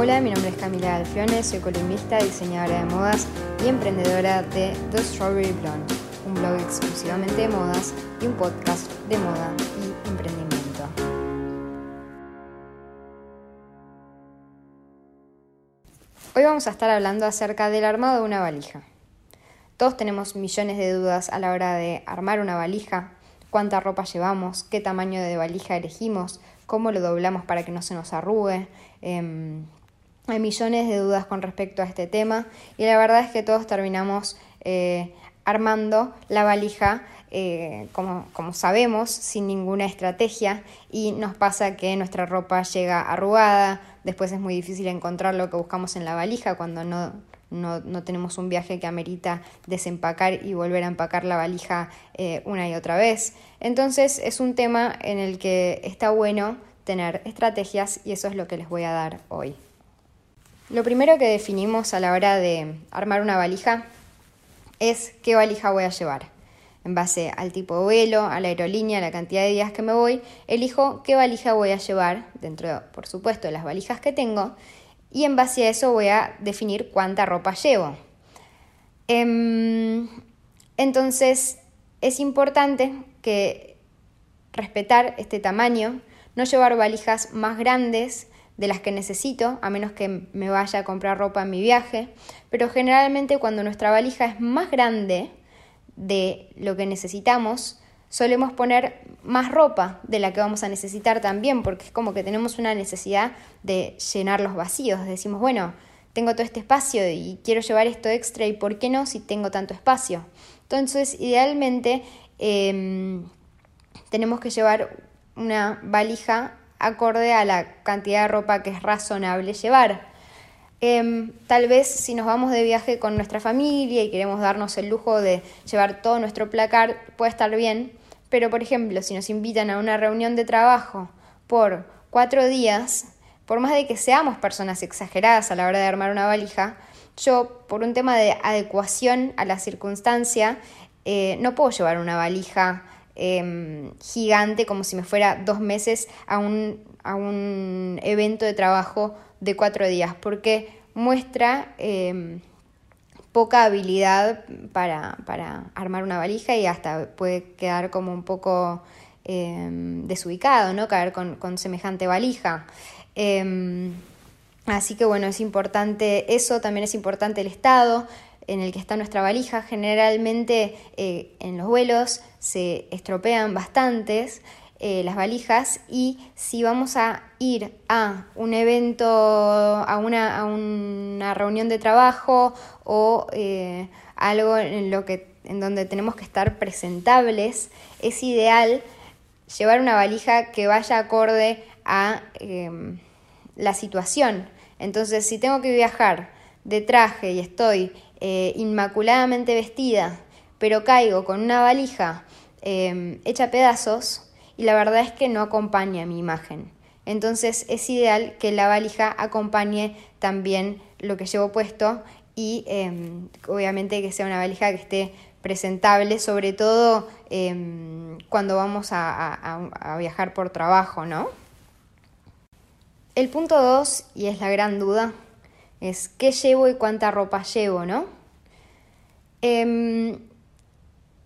Hola, mi nombre es Camila Alfione, soy columnista, diseñadora de modas y emprendedora de The Strawberry Blonde, un blog exclusivamente de modas y un podcast de moda y emprendimiento. Hoy vamos a estar hablando acerca del armado de una valija. Todos tenemos millones de dudas a la hora de armar una valija, cuánta ropa llevamos, qué tamaño de valija elegimos, cómo lo doblamos para que no se nos arrugue. Em, hay millones de dudas con respecto a este tema y la verdad es que todos terminamos eh, armando la valija eh, como, como, sabemos, sin ninguna estrategia y nos pasa que nuestra ropa llega arrugada, después es muy difícil encontrar lo que buscamos en la valija cuando no, no, no tenemos un viaje que amerita desempacar y volver a empacar la valija eh, una y otra vez. Entonces es un tema en el que está bueno tener estrategias y eso es lo que les voy a dar hoy. Lo primero que definimos a la hora de armar una valija es qué valija voy a llevar. En base al tipo de vuelo, a la aerolínea, a la cantidad de días que me voy, elijo qué valija voy a llevar, dentro, por supuesto, de las valijas que tengo, y en base a eso voy a definir cuánta ropa llevo. Em, entonces, es importante que respetar este tamaño, no llevar valijas más grandes de las que necesito, a menos que me vaya a comprar ropa en mi viaje, pero generalmente cuando nuestra valija es más grande de lo que necesitamos, solemos poner más ropa de la que vamos a necesitar también, porque es como que tenemos una necesidad de llenar los vacíos. Decimos, bueno, tengo todo este espacio y quiero llevar esto extra y ¿por qué no si tengo tanto espacio? Entonces, idealmente em, tenemos que llevar una valija acorde a la cantidad de ropa que es razonable llevar. Em, tal vez si nos vamos de viaje con nuestra familia y queremos darnos el lujo de llevar todo nuestro placar, puede estar bien, pero por ejemplo, si nos invitan a una reunión de trabajo por cuatro días, por más de que seamos personas exageradas a la hora de armar una valija, yo, por un tema de adecuación a la circunstancia, eh, no puedo llevar una valija Em, gigante, como si me fuera dos meses a un, a un evento de trabajo de cuatro días, porque muestra em, poca habilidad para, para, armar una valija y hasta puede quedar como un poco em, desubicado, ¿no? Caer con, con semejante valija. así que bueno, es importante eso, también es importante el estado, en el que está nuestra valija. Generalmente eh, en los vuelos se estropean bastantes eh, las valijas y si vamos a ir a un evento, a una, a una reunión de trabajo o eh, algo en, lo que, en donde tenemos que estar presentables, es ideal llevar una valija que vaya acorde a em, la situación. Entonces, si tengo que viajar de traje y estoy eh, inmaculadamente vestida, pero caigo con una valija eh, hecha pedazos y la verdad es que no acompaña mi imagen. Entonces es ideal que la valija acompañe también lo que llevo puesto y em, obviamente que sea una valija que esté presentable, sobre todo em, cuando vamos a, a, viajar por trabajo, ¿no? El punto 2, y es la gran duda, es qué llevo y cuánta ropa llevo, ¿no? Em,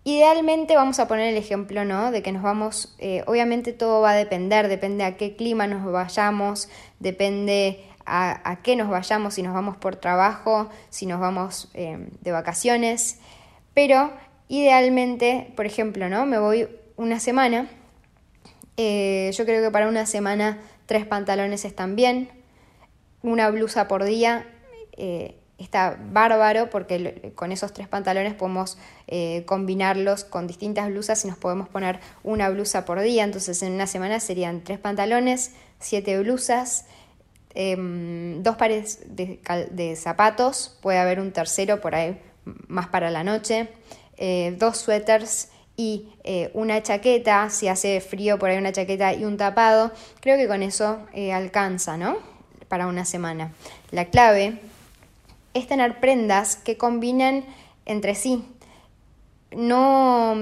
idealmente vamos a poner el ejemplo, ¿no? De que nos vamos, eh, obviamente todo va a depender, depende a qué clima nos vayamos, depende a, qué nos vayamos, si nos vamos por trabajo, si nos vamos em, de vacaciones, pero idealmente, por ejemplo, ¿no? Me voy una semana, eh, yo creo que para una semana tres pantalones están bien, una blusa por día eh, está bárbaro porque con esos tres pantalones podemos eh, combinarlos con distintas blusas y nos podemos poner una blusa por día. Entonces en una semana serían tres pantalones, siete blusas, em, dos pares de, zapatos, puede haber un tercero por ahí más para la noche, eh, dos suéteres y una chaqueta, si hace frío por ahí una chaqueta y un tapado, creo que con eso alcanza, ¿no? Para una semana. La clave es tener prendas que combinen entre sí. No,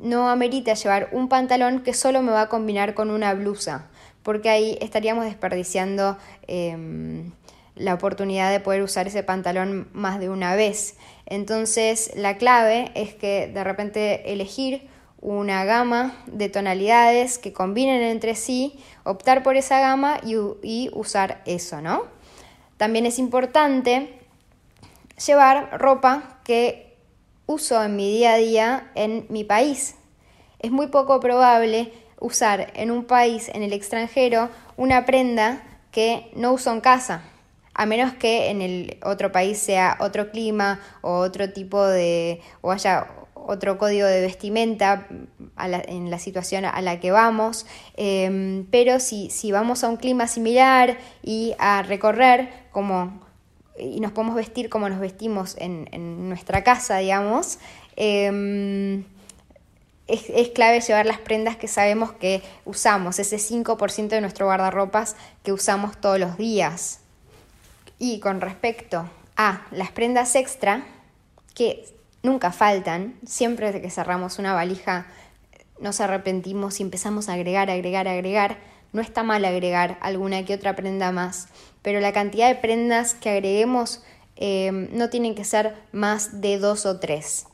no amerita llevar un pantalón que solo me va a combinar con una blusa, porque ahí estaríamos desperdiciando em, la oportunidad de poder usar ese pantalón más de una vez. Entonces la clave es que de repente elegir una gama de tonalidades que combinen entre sí, optar por esa gama y, usar eso, ¿no? También es importante llevar ropa que uso en mi día a día en mi país. Es muy poco probable usar en un país, en el extranjero, una prenda que no uso en casa, a menos que en el otro país sea otro clima o otro tipo de, o haya otro código de vestimenta en la situación a la que vamos, em, pero si, si vamos a un clima similar y a recorrer como y nos podemos vestir como nos vestimos en, nuestra casa, digamos, em, es, clave llevar las prendas que sabemos que usamos, ese 5% de nuestro guardarropas que usamos todos los días. Y con respecto a las prendas extra, que nunca faltan, siempre que cerramos una valija nos arrepentimos y empezamos a agregar, agregar, agregar. No está mal agregar alguna que otra prenda más, pero la cantidad de prendas que agreguemos eh, no tienen que ser más de dos o tres.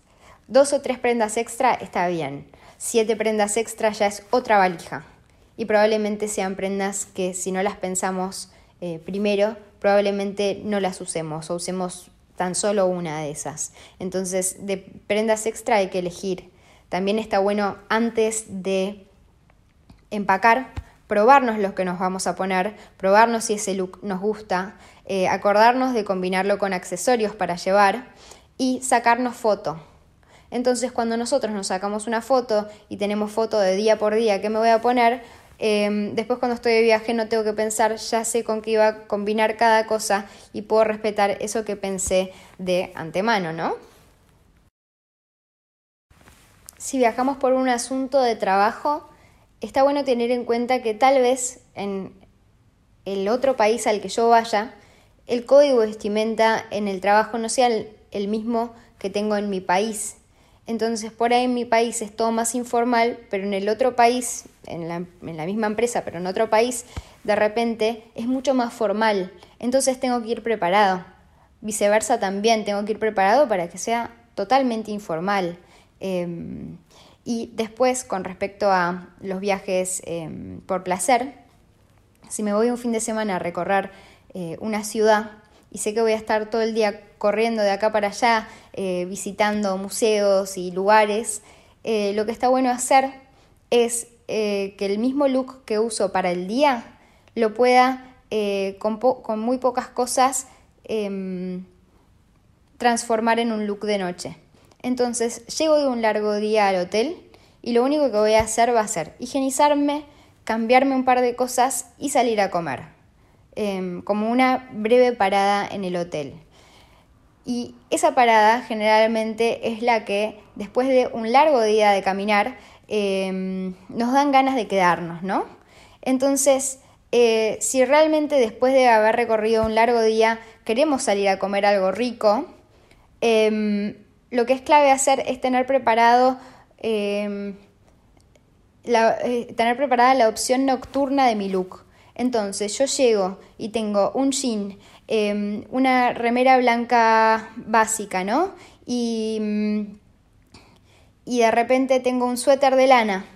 Dos o tres prendas extra está bien. Siete prendas extra ya es otra valija. Y probablemente sean prendas que si no las pensamos eh, primero, probablemente no las usemos o usemos tan solo una de esas. Entonces, de prendas extra hay que elegir. También está bueno antes de empacar, probarnos lo que nos vamos a poner, probarnos si ese look nos gusta, eh, acordarnos de combinarlo con accesorios para llevar y sacarnos foto. Entonces cuando nosotros nos sacamos una foto y tenemos foto de día por día que me voy a poner, em, después cuando estoy de viaje no tengo que pensar, ya sé con qué iba a combinar cada cosa y puedo respetar eso que pensé de antemano, ¿no? Si viajamos por un asunto de trabajo, está bueno tener en cuenta que tal vez en el otro país al que yo vaya, el código de vestimenta en el trabajo no sea el mismo que tengo en mi país. Entonces, por ahí en mi país es todo más informal, pero en el otro país, en la, misma empresa, pero en otro país, de repente es mucho más formal. Entonces tengo que ir preparado. Viceversa también, tengo que ir preparado para que sea totalmente informal. Em, y después, con respecto a los viajes em, por placer, si me voy un fin de semana a recorrer eh, una ciudad y sé que voy a estar todo el día corriendo de acá para allá, eh, visitando museos y lugares, eh, lo que está bueno hacer es eh, que el mismo look que uso para el día lo pueda con, con, muy pocas cosas em, transformar en un look de noche. Entonces llego de un largo día al hotel y lo único que voy a hacer va a ser higienizarme, cambiarme un par de cosas y salir a comer, em, como una breve parada en el hotel. Y esa parada generalmente es la que después de un largo día de caminar em, nos dan ganas de quedarnos, ¿no? Entonces, eh, si realmente después de haber recorrido un largo día queremos salir a comer algo rico, em, lo que es clave hacer es tener preparado eh, tener preparada la opción nocturna de mi look. Entonces yo llego y tengo un jean Em, una remera blanca básica, ¿no? Y, mm, y de repente tengo un suéter de lana,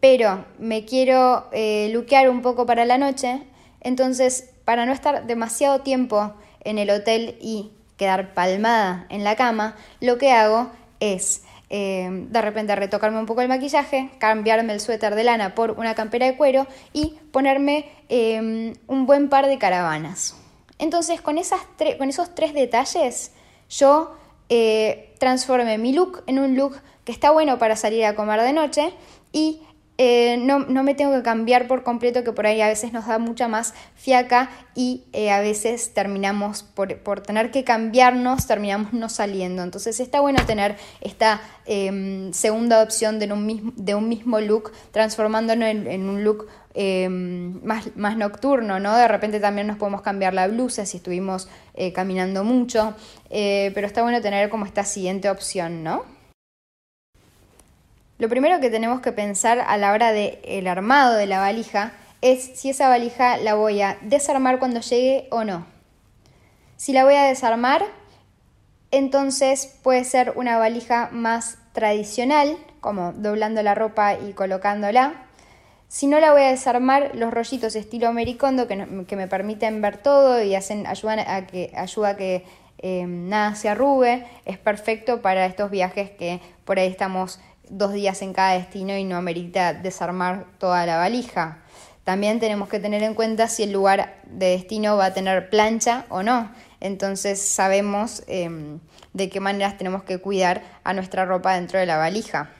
pero me quiero eh, luquear un poco para la noche, entonces para no estar demasiado tiempo en el hotel y quedar palmada en la cama, lo que hago es em, de repente retocarme un poco el maquillaje, cambiarme el suéter de lana por una campera de cuero y ponerme em, un buen par de caravanas. Entonces, con, esas con esos tres detalles, yo eh, transformé mi look en un look que está bueno para salir a comer de noche y eh, no, me tengo que cambiar por completo, que por ahí a veces nos da mucha más fiaca y eh, a veces terminamos por, tener que cambiarnos, terminamos no saliendo. Entonces está bueno tener esta em, segunda opción de un, mismo, de un mismo look, transformándolo en un look Em, más, más, nocturno, ¿no? De repente también nos podemos cambiar la blusa si estuvimos eh, caminando mucho, pero está bueno tener como esta siguiente opción, ¿no? Lo primero que tenemos que pensar a la hora del el armado de la valija es si esa valija la voy a desarmar cuando llegue o no. Si la voy a desarmar, entonces puede ser una valija más tradicional, como doblando la ropa y colocándola. Si no la voy a desarmar, los rollitos estilo Mericondo que, me permiten ver todo y hacen, ayudan a que, ayuda a que em, nada se arrugue, es perfecto para estos viajes que por ahí estamos dos días en cada destino y no amerita desarmar toda la valija. También tenemos que tener en cuenta si el lugar de destino va a tener plancha o no. Entonces sabemos em, de qué maneras tenemos que cuidar a nuestra ropa dentro de la valija.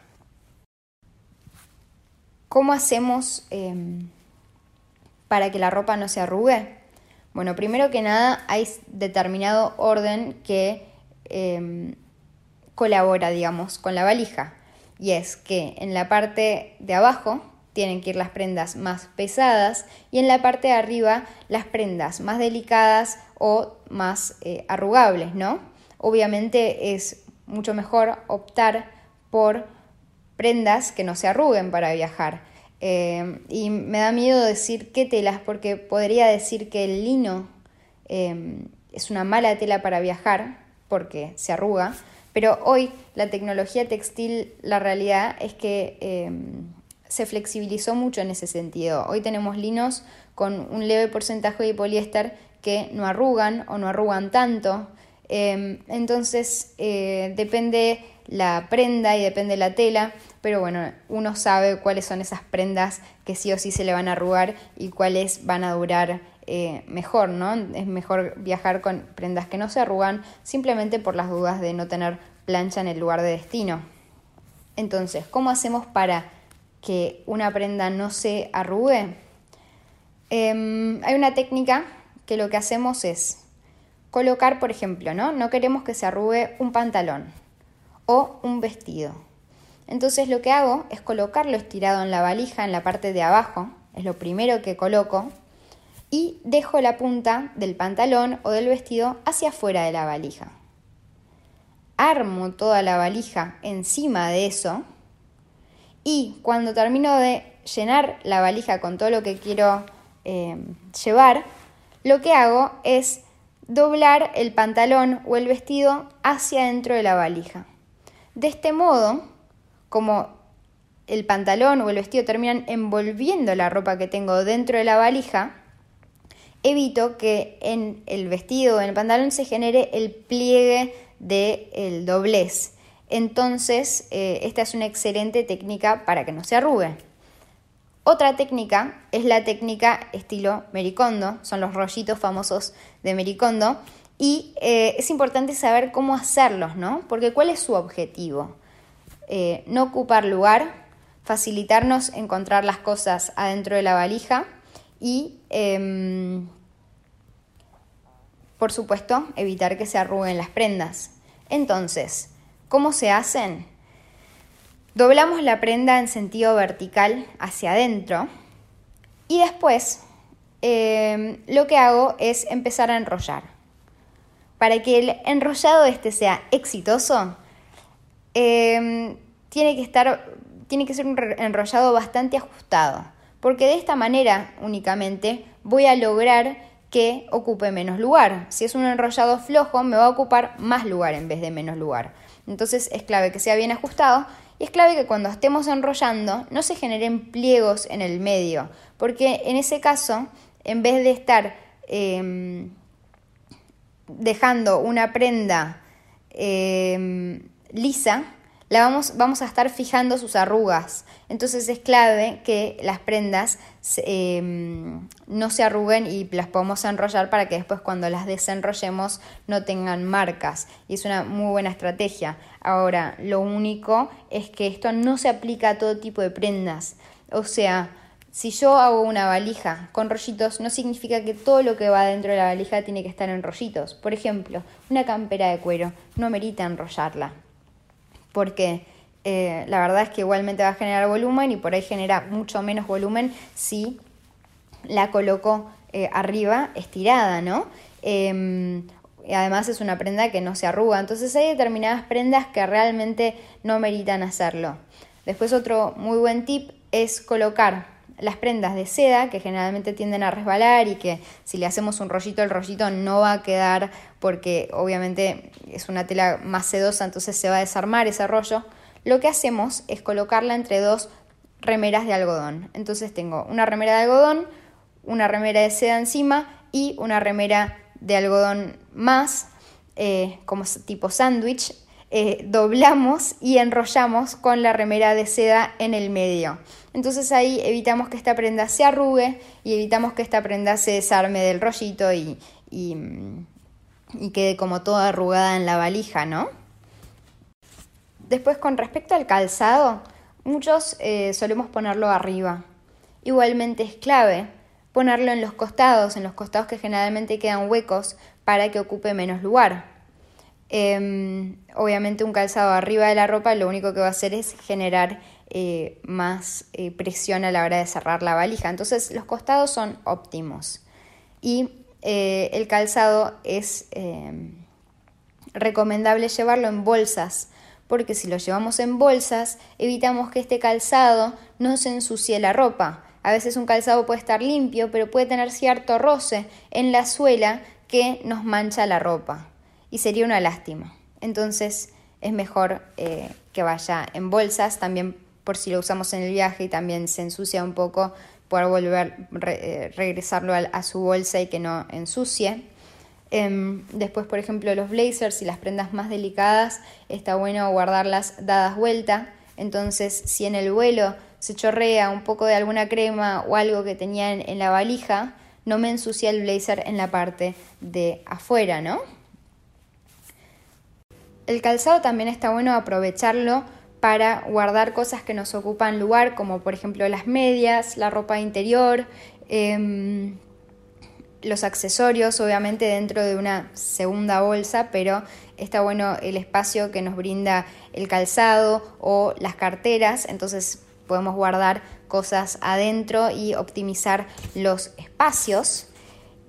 ¿Cómo hacemos em, para que la ropa no se arrugue? Bueno, primero que nada hay determinado orden que em, colabora, digamos, con la valija. Y es que en la parte de abajo tienen que ir las prendas más pesadas y en la parte de arriba las prendas más delicadas o más eh, arrugables, ¿no? Obviamente es mucho mejor optar por prendas que no se arruguen para viajar. Eh, y me da miedo decir qué telas, porque podría decir que el lino eh, es una mala tela para viajar, porque se arruga, pero hoy la tecnología textil, la realidad es que eh, se flexibilizó mucho en ese sentido. Hoy tenemos linos con un leve porcentaje de poliéster que no arrugan o no arrugan tanto. entonces depende la prenda y depende la tela, pero bueno, uno sabe cuáles son esas prendas que sí o sí se le van a arrugar y cuáles van a durar eh, mejor, ¿no? Es mejor viajar con prendas que no se arrugan simplemente por las dudas de no tener plancha en el lugar de destino. Entonces, ¿cómo hacemos para que una prenda no se arrugue? Em, hay una técnica que lo que hacemos es colocar, por ejemplo, ¿no? No queremos que se arrugue un pantalón o un vestido. Entonces lo que hago es colocarlo estirado en la valija en la parte de abajo, es lo primero que coloco, dejo la punta del pantalón o del vestido hacia afuera de la valija. Armo toda la valija encima de eso y cuando termino de llenar la valija con todo lo que quiero eh, llevar, lo que hago es doblar el pantalón o el vestido hacia dentro de la valija. De este modo, como el pantalón o el vestido terminan envolviendo la ropa que tengo dentro de la valija, evito que en el vestido o en el pantalón se genere el pliegue del doblez. Entonces, eh, esta es una excelente técnica para que no se arrugue. Otra técnica es la técnica estilo Mericondo, son los rollitos famosos de Mericondo, y eh, es importante saber cómo hacerlos, ¿no? Porque ¿cuál es su objetivo? Eh, no ocupar lugar, facilitarnos encontrar las cosas adentro de la valija y, em, por supuesto, evitar que se arruguen las prendas. Entonces, ¿cómo se hacen? Doblamos la prenda en sentido vertical hacia adentro y después em, lo que hago es empezar a enrollar. Para que el enrollado este sea exitoso, em, tiene que estar, tiene que ser un enrollado bastante ajustado, porque de esta manera únicamente voy a lograr que ocupe menos lugar. Si es un enrollado flojo, me va a ocupar más lugar en vez de menos lugar. Entonces es clave que sea bien ajustado y es clave que cuando estemos enrollando no se generen pliegos en el medio, porque en ese caso, en vez de estar em, dejando una prenda em, lisa, la vamos, vamos, a estar fijando sus arrugas. Entonces es clave que las prendas em, no se arruguen y las podamos enrollar para que después cuando las desenrollemos no tengan marcas. Y es una muy buena estrategia. Ahora, lo único es que esto no se aplica a todo tipo de prendas. O sea, si yo hago una valija con rollitos, no significa que todo lo que va dentro de la valija tiene que estar en rollitos. Por ejemplo, una campera de cuero no merita enrollarla, porque eh, la verdad es que igualmente va a generar volumen y por ahí genera mucho menos volumen si la coloco eh, arriba estirada, ¿no? Em, además es una prenda que no se arruga, entonces hay determinadas prendas que realmente no meritan hacerlo. Después otro muy buen tip es colocar las prendas de seda, que generalmente tienden a resbalar y que si le hacemos un rollito, el rollito no va a quedar porque obviamente es una tela más sedosa, entonces se va a desarmar ese rollo. Lo que hacemos es colocarla entre dos remeras de algodón. Entonces tengo una remera de algodón, una remera de seda encima y una remera de algodón más, eh, como tipo sándwich, eh, doblamos y enrollamos con la remera de seda en el medio. Entonces ahí evitamos que esta prenda se arrugue y evitamos que esta prenda se desarme del rollito y, y, quede como toda arrugada en la valija, ¿no? Después con respecto al calzado, muchos eh, solemos ponerlo arriba. Igualmente es clave ponerlo en los costados, en los costados que generalmente quedan huecos para que ocupe menos lugar. Em, obviamente un calzado arriba de la ropa lo único que va a hacer es generar eh, más eh, presión a la hora de cerrar la valija. Entonces los costados son óptimos. Y eh, el calzado es em, recomendable llevarlo en bolsas, porque si lo llevamos en bolsas evitamos que este calzado no se ensucie la ropa. A veces un calzado puede estar limpio, pero puede tener cierto roce en la suela que nos mancha la ropa y sería una lástima. Entonces es mejor eh, que vaya en bolsas, también por si lo usamos en el viaje y también se ensucia un poco, poder volver, eh, regresarlo a, su bolsa y que no ensucie. Em, después, por ejemplo, los blazers y las prendas más delicadas, está bueno guardarlas dadas vuelta. Entonces, si en el vuelo se chorrea un poco de alguna crema o algo que tenía en, la valija, no me ensucia el blazer en la parte de afuera, ¿no? El calzado también está bueno aprovecharlo para guardar cosas que nos ocupan lugar, como por ejemplo las medias, la ropa interior, em, los accesorios, obviamente dentro de una segunda bolsa, pero está bueno el espacio que nos brinda el calzado o las carteras, entonces podemos guardar cosas adentro y optimizar los espacios.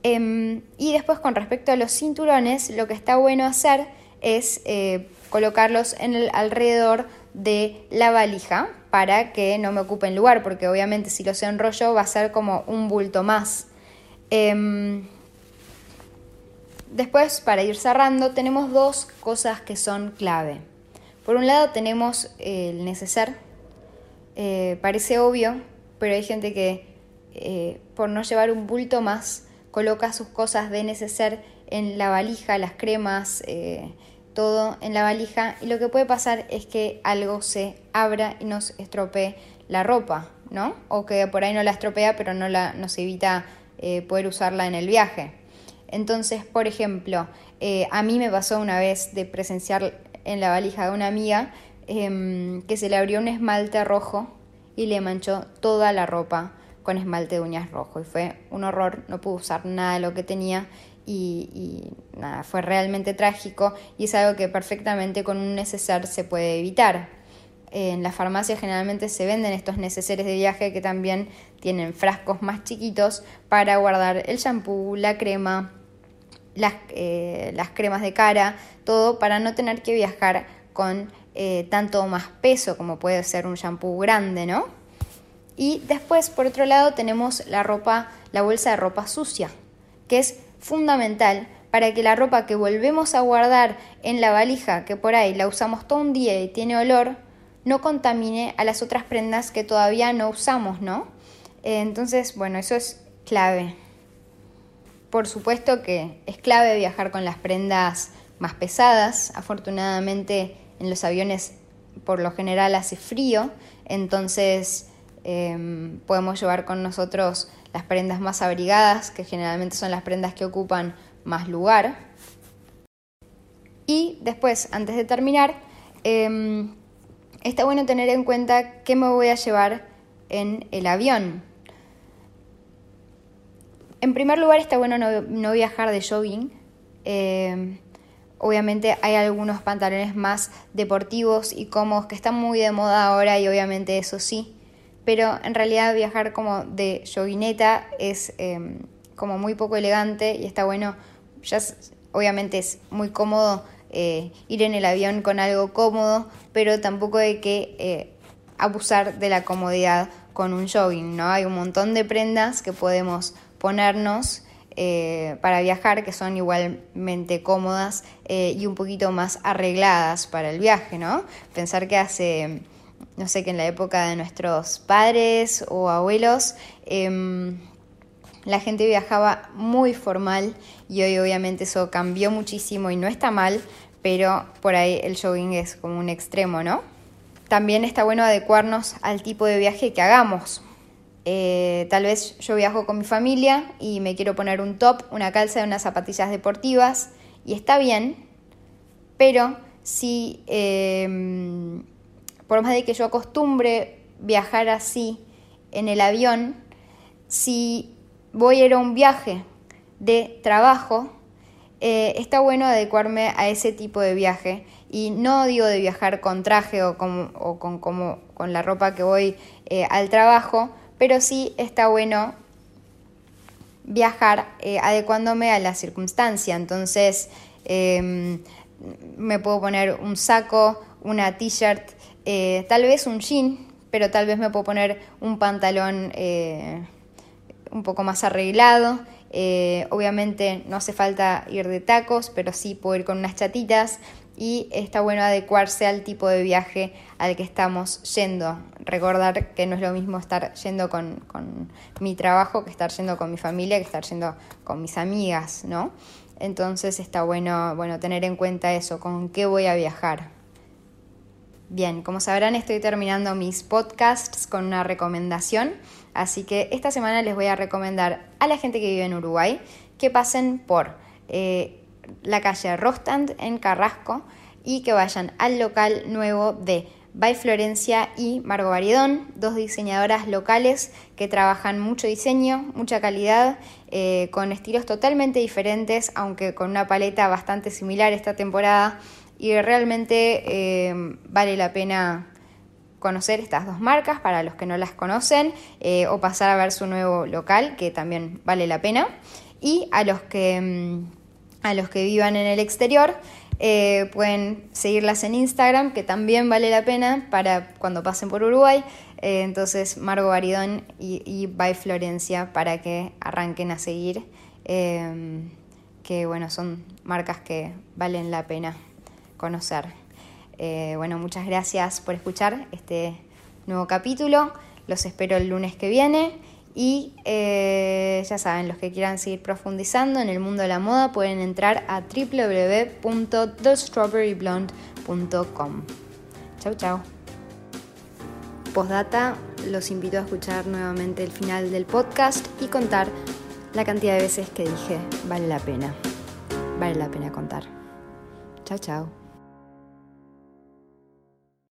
Em, y después con respecto a los cinturones, lo que está bueno hacer es eh, colocarlos en el alrededor de la valija para que no me ocupen lugar, porque obviamente si los enrollo va a ser como un bulto más. Em, después, para ir cerrando, tenemos dos cosas que son clave. Por un lado tenemos el neceser, eh, parece obvio, pero hay gente que eh, por no llevar un bulto más coloca sus cosas de neceser en la valija, las cremas, eh, todo en la valija y lo que puede pasar es que algo se abra y nos estropee la ropa, ¿no? O que por ahí no la estropea pero no la, nos evita poder usarla en el viaje. Entonces, por ejemplo, a mí me pasó una vez de presenciar en la valija de una amiga Em, que se le abrió un esmalte rojo y le manchó toda la ropa con esmalte de uñas rojo. Y fue un horror, no pudo usar nada de lo que tenía y, nada, fue realmente trágico y es algo que perfectamente con un neceser se puede evitar. En las farmacias generalmente se venden estos neceseres de viaje que también tienen frascos más chiquitos para guardar el shampoo, la crema, las, eh, las cremas de cara, todo para no tener que viajar con eh, tanto más peso como puede ser un shampoo grande, ¿no? Y después, por otro lado, tenemos la ropa, la bolsa de ropa sucia, que es fundamental para que la ropa que volvemos a guardar en la valija, que por ahí la usamos todo un día y tiene olor, no contamine a las otras prendas que todavía no usamos, ¿no? Eh, entonces, bueno, eso es clave. Por supuesto que es clave viajar con las prendas más pesadas. Afortunadamente en los aviones por lo general hace frío, entonces em, podemos llevar con nosotros las prendas más abrigadas, que generalmente son las prendas que ocupan más lugar. Y después, antes de terminar, em, está bueno tener en cuenta qué me voy a llevar en el avión. En primer lugar, está bueno no, viajar de jogging. Em, Obviamente hay algunos pantalones más deportivos y cómodos que están muy de moda ahora y obviamente eso sí, pero en realidad viajar como de joguineta es em, como muy poco elegante y está bueno, ya obviamente es muy cómodo eh, ir en el avión con algo cómodo, pero tampoco hay que eh, abusar de la comodidad con un jogging, ¿no? Hay un montón de prendas que podemos ponernos eh, para viajar que son igualmente cómodas y un poquito más arregladas para el viaje, ¿no? Pensar que hace, no sé, que en la época de nuestros padres o abuelos, em, la gente viajaba muy formal y hoy obviamente eso cambió muchísimo y no está mal, pero por ahí el jogging es como un extremo, ¿no? También está bueno adecuarnos al tipo de viaje que hagamos. Eh, tal vez yo viajo con mi familia y me quiero poner un top, una calza y unas zapatillas deportivas y está bien, pero si em, por más de que yo acostumbre viajar así en el avión, si voy a ir a un viaje de trabajo, eh, está bueno adecuarme a ese tipo de viaje. Y no digo de viajar con traje o con, como, con la ropa que voy eh, al trabajo, pero sí está bueno viajar eh, adecuándome a la circunstancia. Entonces, em, me puedo poner un saco, una t-shirt, tal vez un jean, pero tal vez me puedo poner un pantalón un poco más arreglado. Eh, obviamente no hace falta ir de tacos, pero sí puedo ir con unas chatitas y está bueno adecuarse al tipo de viaje al que estamos yendo. Recordar que no es lo mismo estar yendo con, mi trabajo que estar yendo con mi familia, que estar yendo con mis amigas, ¿no? Entonces está bueno, bueno tener en cuenta eso, con qué voy a viajar. Bien, como sabrán estoy terminando mis podcasts con una recomendación, así que esta semana les voy a recomendar a la gente que vive en Uruguay que pasen por eh, la calle Rostand en Carrasco y que vayan al local nuevo de By Florencia y Margo Baridón, dos diseñadoras locales que trabajan mucho diseño, mucha calidad, eh, con estilos totalmente diferentes, aunque con una paleta bastante similar esta temporada y realmente eh, vale la pena conocer estas dos marcas para los que no las conocen eh, o pasar a ver su nuevo local que también vale la pena. Y a los que mm, a los que vivan en el exterior eh, pueden seguirlas en Instagram que también vale la pena para cuando pasen por Uruguay. Entonces Margo Baridón y, y By Florencia para que arranquen a seguir que bueno son marcas que valen la pena conocer. Eh, bueno, muchas gracias por escuchar este nuevo capítulo. Los espero el lunes que viene. Y eh, ya saben, los que quieran seguir profundizando en el mundo de la moda pueden entrar a www.thestrawberryblonde.com. Chau, chau. Postdata, los invito a escuchar nuevamente el final del podcast y contar la cantidad de veces que dije vale la pena. Vale la pena contar. Chao, chao.